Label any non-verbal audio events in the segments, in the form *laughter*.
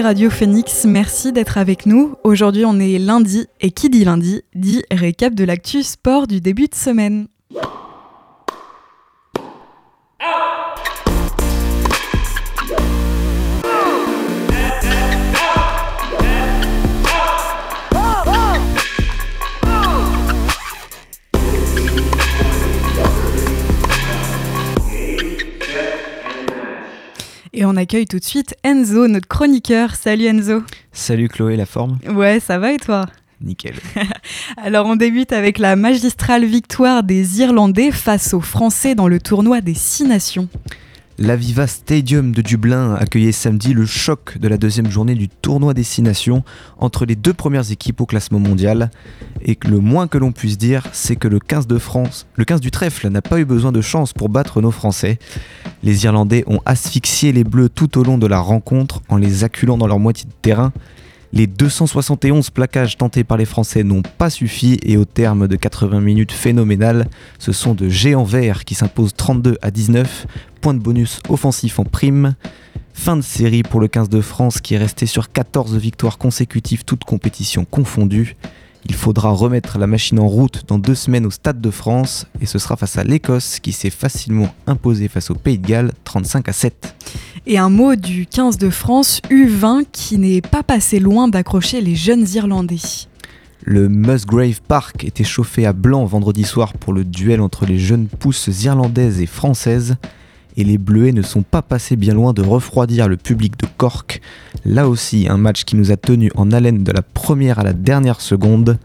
Radio Phoenix, merci d'être avec nous. Aujourd'hui on est lundi et qui dit lundi dit récap de l'actu sport du début de semaine. Et on accueille tout de suite Enzo, notre chroniqueur. Salut Enzo. Salut Chloé, la forme Ouais, ça va et toi Nickel. *laughs* Alors on débute avec la magistrale victoire des Irlandais face aux Français dans le tournoi des Six Nations. L'Aviva Stadium de Dublin accueillait samedi le choc de la deuxième journée du tournoi des Six Nations entre les deux premières équipes au classement mondial. Et le moins que l'on puisse dire, c'est que le 15 de France, le 15 du trèfle n'a pas eu besoin de chance pour battre nos Français. Les Irlandais ont asphyxié les Bleus tout au long de la rencontre en les acculant dans leur moitié de terrain les 271 plaquages tentés par les Français n'ont pas suffi et au terme de 80 minutes phénoménales, ce sont de géants verts qui s'imposent 32 à 19, point de bonus offensif en prime. Fin de série pour le 15 de France qui est resté sur 14 victoires consécutives toutes compétitions confondues. Il faudra remettre la machine en route dans deux semaines au Stade de France et ce sera face à l'Écosse qui s'est facilement imposée face au Pays de Galles 35 à 7. Et un mot du 15 de France U20 qui n'est pas passé loin d'accrocher les jeunes Irlandais. Le Musgrave Park était chauffé à blanc vendredi soir pour le duel entre les jeunes pousses irlandaises et françaises et les Bleuets ne sont pas passés bien loin de refroidir le public de Cork. Là aussi, un match qui nous a tenus en haleine de la première à la dernière seconde.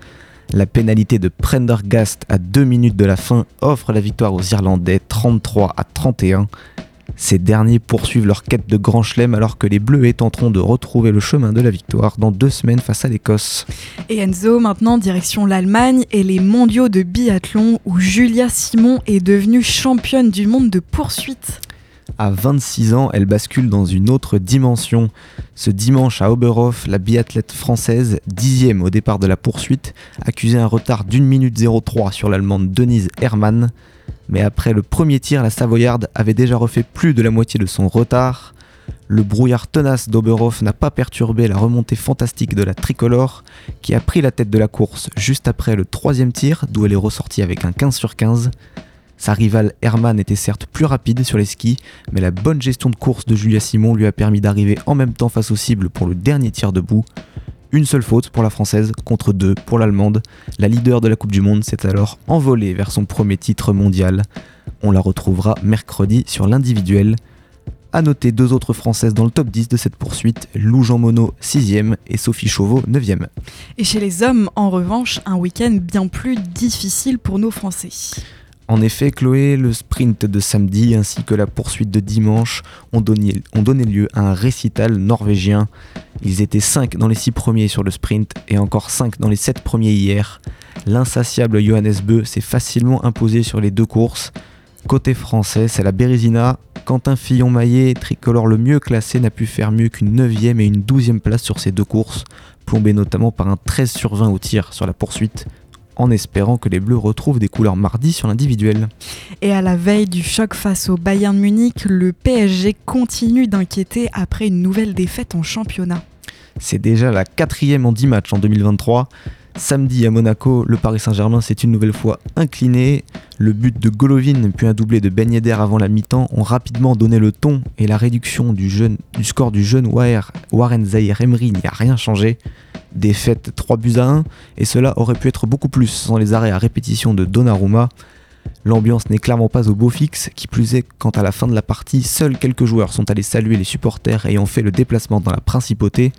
La pénalité de Prendergast à 2 minutes de la fin offre la victoire aux Irlandais 33 à 31. Ces derniers poursuivent leur quête de grand chelem alors que les Bleus tenteront de retrouver le chemin de la victoire dans deux semaines face à l'Écosse. Et Enzo, maintenant direction l'Allemagne et les mondiaux de biathlon où Julia Simon est devenue championne du monde de poursuite. À 26 ans, elle bascule dans une autre dimension. Ce dimanche à Oberhof, la biathlète française, dixième au départ de la poursuite, accusait un retard d'une minute 03 sur l'allemande Denise Hermann mais après le premier tir, la Savoyarde avait déjà refait plus de la moitié de son retard. Le brouillard tenace d'Oberhof n'a pas perturbé la remontée fantastique de la tricolore, qui a pris la tête de la course juste après le troisième tir, d'où elle est ressortie avec un 15 sur 15. Sa rivale Hermann était certes plus rapide sur les skis, mais la bonne gestion de course de Julia Simon lui a permis d'arriver en même temps face aux cibles pour le dernier tir debout. Une seule faute pour la française contre deux pour l'allemande. La leader de la Coupe du Monde s'est alors envolée vers son premier titre mondial. On la retrouvera mercredi sur l'individuel. A noter deux autres françaises dans le top 10 de cette poursuite, Lou Jean Monod 6ème et Sophie Chauveau 9ème. Et chez les hommes, en revanche, un week-end bien plus difficile pour nos Français. En effet, Chloé, le sprint de samedi ainsi que la poursuite de dimanche ont donné, lieu à un récital norvégien. Ils étaient 5 dans les 6 premiers sur le sprint et encore 5 dans les 7 premiers hier. L'insatiable Johannes Beu s'est facilement imposé sur les deux courses. Côté français, c'est la Bérésina. Quentin Fillon-Maillet, tricolore le mieux classé, n'a pu faire mieux qu'une 9ème et une 12ème place sur ces deux courses, plombé notamment par un 13 sur 20 au tir sur la poursuite en espérant que les Bleus retrouvent des couleurs mardi sur l'individuel. Et à la veille du choc face au Bayern Munich, le PSG continue d'inquiéter après une nouvelle défaite en championnat. C'est déjà la quatrième en 10 matchs en 2023. Samedi à Monaco, le Paris Saint-Germain s'est une nouvelle fois incliné. Le but de Golovin puis un doublé de Ben avant la mi-temps ont rapidement donné le ton et la réduction du, score du jeune Warren Zahir Emery n'y a rien changé. Défaite 3 buts à 1 et cela aurait pu être beaucoup plus sans les arrêts à répétition de Donnarumma. L'ambiance n'est clairement pas au beau fixe, qui plus est, quand à la fin de la partie, seuls quelques joueurs sont allés saluer les supporters ayant fait le déplacement dans la principauté.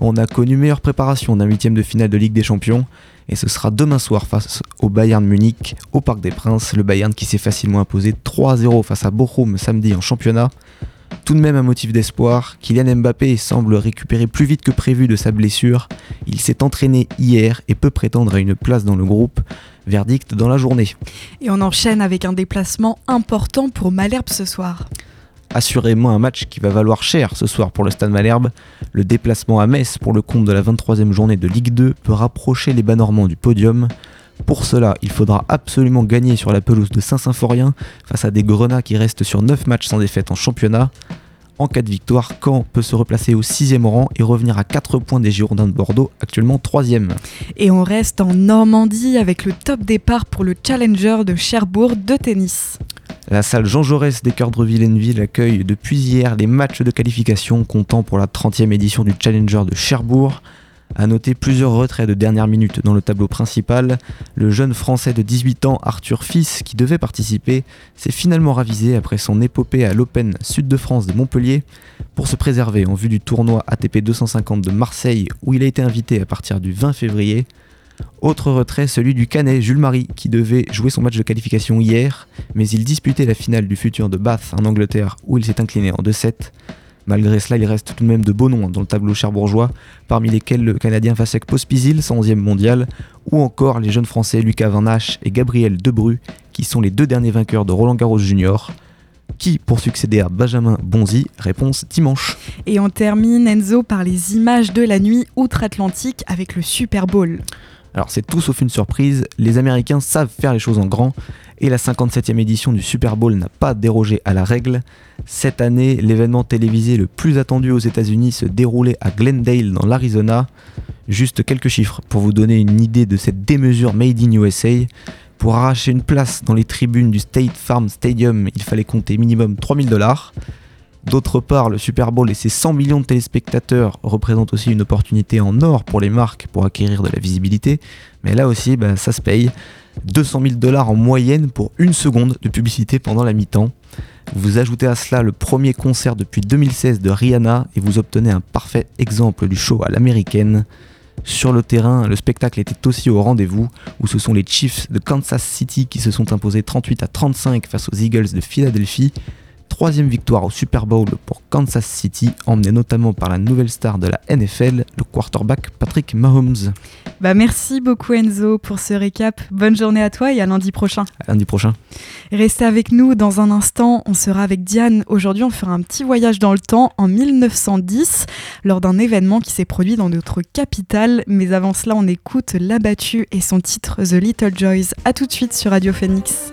On a connu meilleure préparation d'un huitième de finale de Ligue des Champions, et ce sera demain soir face au Bayern Munich, au Parc des Princes, le Bayern qui s'est facilement imposé 3-0 face à Bochum samedi en championnat. Tout de même un motif d'espoir, Kylian Mbappé semble récupérer plus vite que prévu de sa blessure. Il s'est entraîné hier et peut prétendre à une place dans le groupe. Verdict dans la journée. Et on enchaîne avec un déplacement important pour Malherbe ce soir assurément un match qui va valoir cher ce soir pour le Stade Malherbe. Le déplacement à Metz pour le compte de la 23e journée de Ligue 2 peut rapprocher les Bas-Normands du podium. Pour cela, il faudra absolument gagner sur la pelouse de Saint-Symphorien face à des Grenats qui restent sur 9 matchs sans défaite en championnat. En cas de victoire, Caen peut se replacer au 6 rang et revenir à 4 points des Girondins de Bordeaux, actuellement 3 Et on reste en Normandie avec le top départ pour le Challenger de Cherbourg de tennis. La salle Jean Jaurès des Cœurs de Villeneuve accueille depuis hier les matchs de qualification comptant pour la 30e édition du Challenger de Cherbourg. A noter plusieurs retraits de dernière minute dans le tableau principal. Le jeune français de 18 ans, Arthur Fils, qui devait participer, s'est finalement ravisé après son épopée à l'Open Sud de France de Montpellier. Pour se préserver en vue du tournoi ATP 250 de Marseille, où il a été invité à partir du 20 février. Autre retrait, celui du Canet Jules Marie, qui devait jouer son match de qualification hier, mais il disputait la finale du futur de Bath en Angleterre, où il s'est incliné en 2-7. Malgré cela, il reste tout de même de beaux noms dans le tableau cherbourgeois, parmi lesquels le Canadien Vasek Pospisil, 111e mondial, ou encore les jeunes Français Lucas Van Hache et Gabriel Debru, qui sont les deux derniers vainqueurs de Roland Garros Junior. Qui pour succéder à Benjamin Bonzi Réponse dimanche. Et on termine Enzo par les images de la nuit outre-Atlantique avec le Super Bowl. Alors c'est tout sauf une surprise, les Américains savent faire les choses en grand et la 57e édition du Super Bowl n'a pas dérogé à la règle. Cette année, l'événement télévisé le plus attendu aux États-Unis se déroulait à Glendale dans l'Arizona. Juste quelques chiffres pour vous donner une idée de cette démesure made in USA. Pour arracher une place dans les tribunes du State Farm Stadium, il fallait compter minimum 3000 dollars. D'autre part, le Super Bowl et ses 100 millions de téléspectateurs représentent aussi une opportunité en or pour les marques pour acquérir de la visibilité. Mais là aussi, bah, ça se paye. 200 000 dollars en moyenne pour une seconde de publicité pendant la mi-temps. Vous ajoutez à cela le premier concert depuis 2016 de Rihanna et vous obtenez un parfait exemple du show à l'américaine. Sur le terrain, le spectacle était aussi au rendez-vous, où ce sont les Chiefs de Kansas City qui se sont imposés 38 à 35 face aux Eagles de Philadelphie, Troisième victoire au Super Bowl pour Kansas City, emmenée notamment par la nouvelle star de la NFL, le quarterback Patrick Mahomes. Bah merci beaucoup Enzo pour ce récap. Bonne journée à toi et à lundi prochain. À lundi prochain. Restez avec nous dans un instant. On sera avec Diane. Aujourd'hui, on fera un petit voyage dans le temps en 1910 lors d'un événement qui s'est produit dans notre capitale. Mais avant cela, on écoute L'Abattu et son titre The Little Joys. A tout de suite sur Radio Phoenix.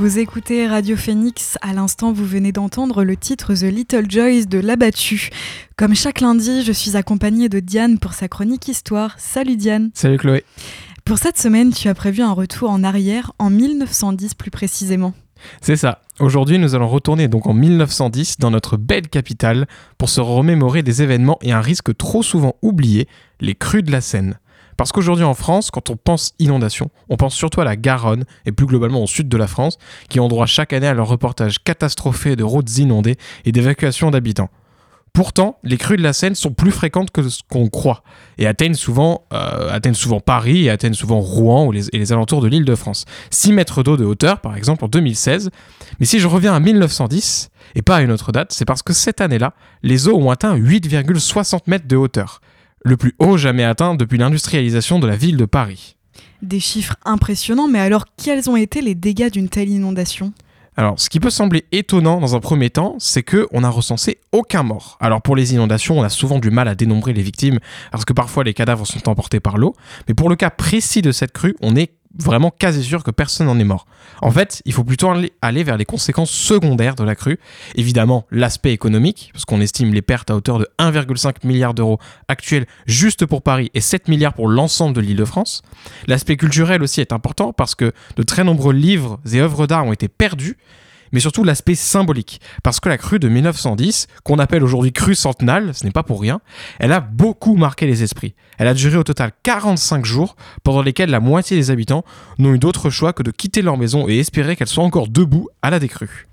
Vous écoutez Radio Phoenix. À l'instant, vous venez d'entendre le titre The Little Joys de L'Abattu. Comme chaque lundi, je suis accompagnée de Diane pour sa chronique histoire. Salut Diane. Salut Chloé. Pour cette semaine, tu as prévu un retour en arrière, en 1910 plus précisément. C'est ça. Aujourd'hui, nous allons retourner donc en 1910 dans notre belle capitale pour se remémorer des événements et un risque trop souvent oublié, les crues de la Seine. Parce qu'aujourd'hui en France, quand on pense inondation, on pense surtout à la Garonne et plus globalement au sud de la France, qui ont droit chaque année à leur reportage catastrophé de routes inondées et d'évacuation d'habitants. Pourtant, les crues de la Seine sont plus fréquentes que ce qu'on croit et atteignent souvent, euh, atteignent souvent Paris et atteignent souvent Rouen et les alentours de l'île de France. 6 mètres d'eau de hauteur, par exemple, en 2016. Mais si je reviens à 1910, et pas à une autre date, c'est parce que cette année-là, les eaux ont atteint 8,60 mètres de hauteur le plus haut jamais atteint depuis l'industrialisation de la ville de Paris. Des chiffres impressionnants, mais alors quels ont été les dégâts d'une telle inondation? Alors, ce qui peut sembler étonnant dans un premier temps, c'est que on n'a recensé aucun mort. Alors pour les inondations, on a souvent du mal à dénombrer les victimes parce que parfois les cadavres sont emportés par l'eau, mais pour le cas précis de cette crue, on est vraiment quasi sûr que personne n'en est mort. En fait, il faut plutôt aller vers les conséquences secondaires de la crue. Évidemment, l'aspect économique, parce qu'on estime les pertes à hauteur de 1,5 milliard d'euros actuels juste pour Paris et 7 milliards pour l'ensemble de l'île de France. L'aspect culturel aussi est important parce que de très nombreux livres et œuvres d'art ont été perdus mais surtout l'aspect symbolique. Parce que la crue de 1910, qu'on appelle aujourd'hui crue centenale, ce n'est pas pour rien, elle a beaucoup marqué les esprits. Elle a duré au total 45 jours, pendant lesquels la moitié des habitants n'ont eu d'autre choix que de quitter leur maison et espérer qu'elle soit encore debout à la décrue.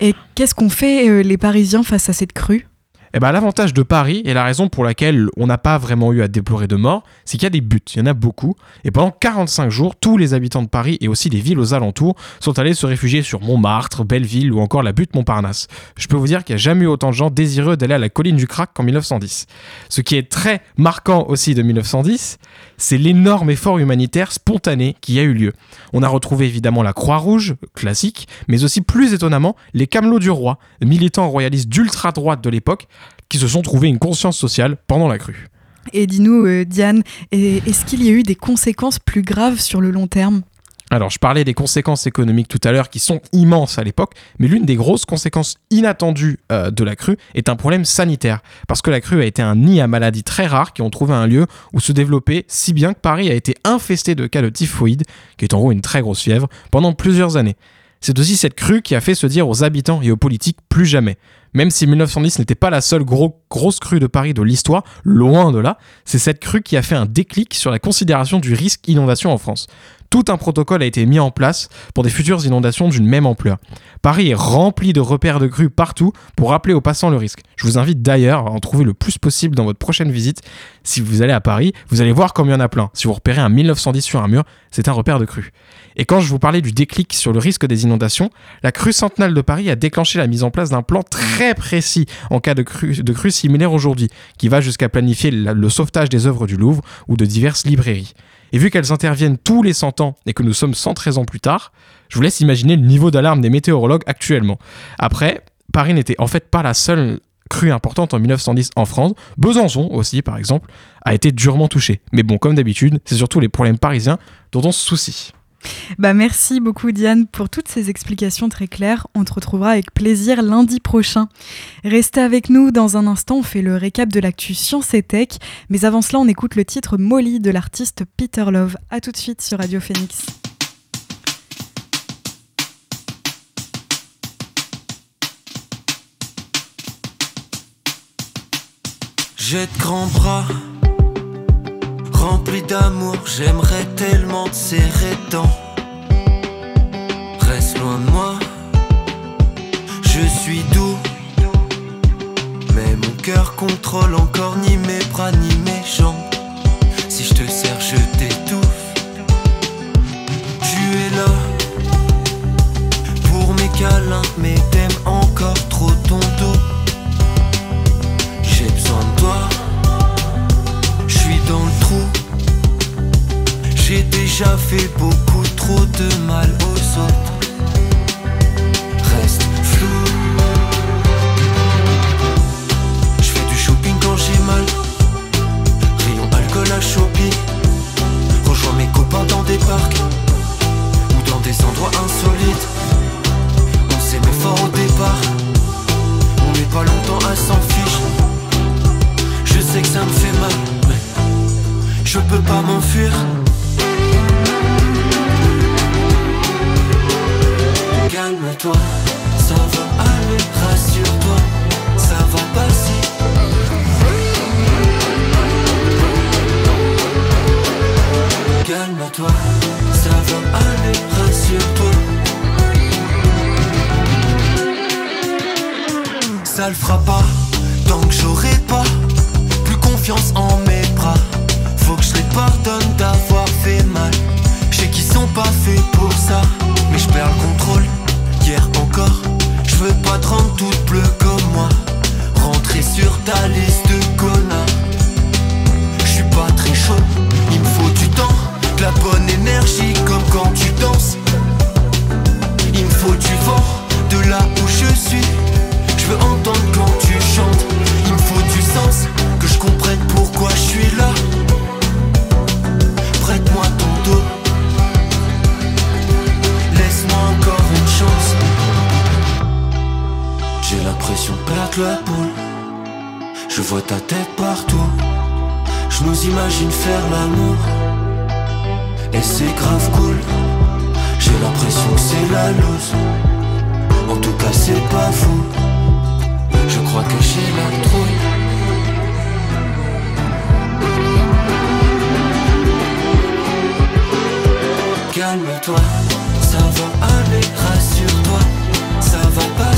Et qu'est-ce qu'ont fait euh, les Parisiens face à cette crue? Eh ben, l'avantage de Paris, et la raison pour laquelle on n'a pas vraiment eu à déplorer de morts, c'est qu'il y a des buts, il y en a beaucoup, et pendant 45 jours, tous les habitants de Paris et aussi des villes aux alentours sont allés se réfugier sur Montmartre, Belleville ou encore la butte Montparnasse. Je peux vous dire qu'il n'y a jamais eu autant de gens désireux d'aller à la colline du Crac qu'en 1910. Ce qui est très marquant aussi de 1910, c'est l'énorme effort humanitaire spontané qui a eu lieu. On a retrouvé évidemment la Croix-Rouge, classique, mais aussi plus étonnamment les Camelots du Roi, militants royalistes d'ultra-droite de l'époque, qui se sont trouvés une conscience sociale pendant la crue. Et dis-nous, euh, Diane, est-ce qu'il y a eu des conséquences plus graves sur le long terme? Alors, je parlais des conséquences économiques tout à l'heure qui sont immenses à l'époque, mais l'une des grosses conséquences inattendues euh, de la crue est un problème sanitaire. Parce que la crue a été un nid à maladies très rares qui ont trouvé un lieu où se développer, si bien que Paris a été infesté de cas de typhoïde, qui est en gros une très grosse fièvre, pendant plusieurs années. C'est aussi cette crue qui a fait se dire aux habitants et aux politiques plus jamais. Même si 1910 n'était pas la seule grosse crue de Paris de l'histoire, loin de là, c'est cette crue qui a fait un déclic sur la considération du risque inondation en France tout un protocole a été mis en place pour des futures inondations d'une même ampleur. Paris est rempli de repères de crues partout pour rappeler aux passants le risque. Je vous invite d'ailleurs à en trouver le plus possible dans votre prochaine visite. Si vous allez à Paris, vous allez voir comme il y en a plein. Si vous repérez un 1910 sur un mur, c'est un repère de crue. Et quand je vous parlais du déclic sur le risque des inondations, la crue centenale de Paris a déclenché la mise en place d'un plan très précis en cas de crue, de crue similaire aujourd'hui, qui va jusqu'à planifier le sauvetage des œuvres du Louvre ou de diverses librairies. Et vu qu'elles interviennent tous les 100 ans et que nous sommes 113 ans plus tard, je vous laisse imaginer le niveau d'alarme des météorologues actuellement. Après, Paris n'était en fait pas la seule crue importante en 1910 en France. Besançon aussi, par exemple, a été durement touché. Mais bon, comme d'habitude, c'est surtout les problèmes parisiens dont on se soucie. Bah merci beaucoup Diane pour toutes ces explications très claires. On te retrouvera avec plaisir lundi prochain. Restez avec nous dans un instant, on fait le récap de l'actu Science et Tech. Mais avant cela, on écoute le titre Molly de l'artiste Peter Love. A tout de suite sur Radio Phoenix. J'ai de bras rempli d'amour, j'aimerais tellement te serrer tant. Reste loin de moi, je suis doux. Mais mon cœur contrôle encore ni mes bras ni mes jambes. Si je te sers, je t'étouffe. Tu es là pour mes câlins, mais déjà fait beaucoup trop de mal aux autres. Reste flou. Je fais du shopping quand j'ai mal. Rayon alcool à Shopee. Rejoins mes copains dans des parcs ou dans des endroits insolites. En tout cas, c'est pas fou. Je crois que j'ai la trouille. Calme-toi, ça va aller, rassure-toi, ça va passer.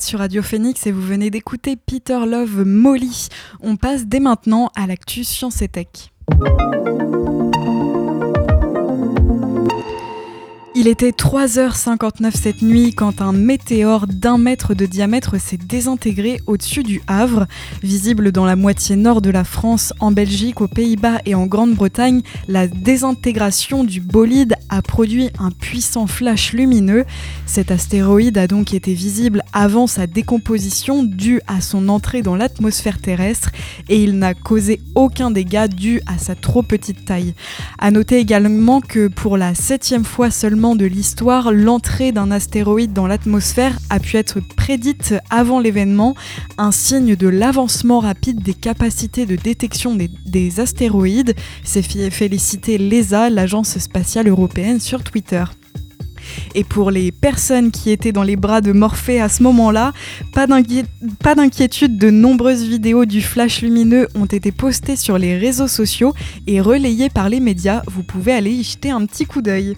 Sur Radio Phoenix et vous venez d'écouter Peter Love Molly. On passe dès maintenant à l'actu Science et Tech. Il était 3h59 cette nuit quand un météore d'un mètre de diamètre s'est désintégré au-dessus du Havre. Visible dans la moitié nord de la France, en Belgique, aux Pays-Bas et en Grande-Bretagne, la désintégration du bolide a produit un puissant flash lumineux. Cet astéroïde a donc été visible avant sa décomposition due à son entrée dans l'atmosphère terrestre et il n'a causé aucun dégât dû à sa trop petite taille. À noter également que pour la septième fois seulement de l'histoire, l'entrée d'un astéroïde dans l'atmosphère a pu être prédite avant l'événement, un signe de l'avancement rapide des capacités de détection des, des astéroïdes. C'est félicité l'ESA, l'agence spatiale européenne, sur Twitter. Et pour les personnes qui étaient dans les bras de Morphée à ce moment-là, pas d'inquiétude, de nombreuses vidéos du flash lumineux ont été postées sur les réseaux sociaux et relayées par les médias. Vous pouvez aller y jeter un petit coup d'œil.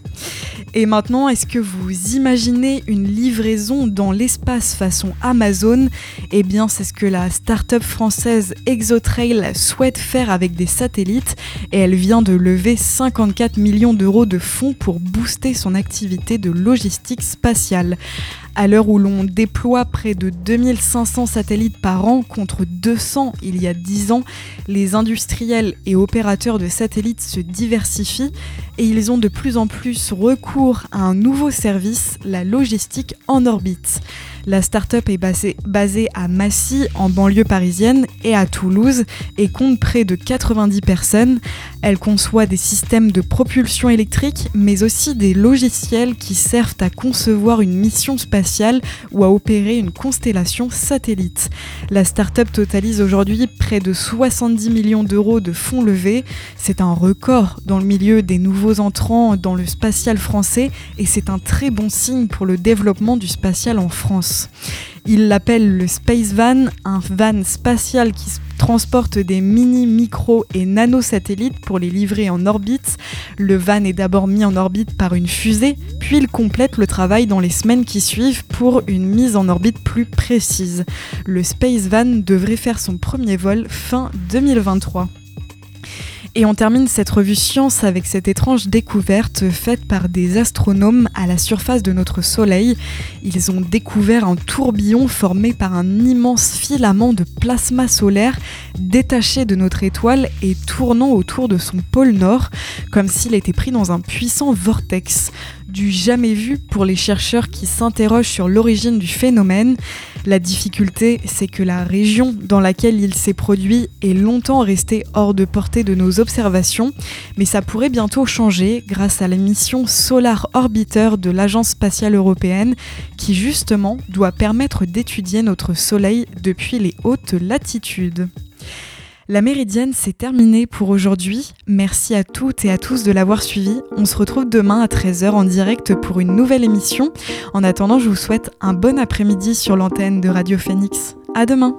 Et maintenant, est-ce que vous imaginez une livraison dans l'espace façon Amazon? Eh bien, c'est ce que la start-up française Exotrail souhaite faire avec des satellites et elle vient de lever 54 millions d'euros de fonds pour booster son activité de logistique spatiale. À l'heure où l'on déploie près de 2500 satellites par an contre 200 il y a 10 ans, les industriels et opérateurs de satellites se diversifient et ils ont de plus en plus recours à un nouveau service, la logistique en orbite. La start-up est basée, basée à Massy, en banlieue parisienne, et à Toulouse, et compte près de 90 personnes. Elle conçoit des systèmes de propulsion électrique, mais aussi des logiciels qui servent à concevoir une mission spatiale ou à opérer une constellation satellite. La start-up totalise aujourd'hui près de 70 millions d'euros de fonds levés. C'est un record dans le milieu des nouveaux entrants dans le spatial français, et c'est un très bon signe pour le développement du spatial en France. Il l'appelle le Space Van, un van spatial qui transporte des mini, micro et nano-satellites pour les livrer en orbite. Le van est d'abord mis en orbite par une fusée, puis il complète le travail dans les semaines qui suivent pour une mise en orbite plus précise. Le Space Van devrait faire son premier vol fin 2023. Et on termine cette revue Science avec cette étrange découverte faite par des astronomes à la surface de notre Soleil. Ils ont découvert un tourbillon formé par un immense filament de plasma solaire détaché de notre étoile et tournant autour de son pôle nord, comme s'il était pris dans un puissant vortex. Du jamais vu pour les chercheurs qui s'interrogent sur l'origine du phénomène. La difficulté, c'est que la région dans laquelle il s'est produit est longtemps restée hors de portée de nos observations, mais ça pourrait bientôt changer grâce à la mission Solar Orbiter de l'Agence spatiale européenne qui justement doit permettre d'étudier notre Soleil depuis les hautes latitudes. La méridienne, c'est terminé pour aujourd'hui. Merci à toutes et à tous de l'avoir suivi. On se retrouve demain à 13h en direct pour une nouvelle émission. En attendant, je vous souhaite un bon après-midi sur l'antenne de Radio Phoenix. À demain!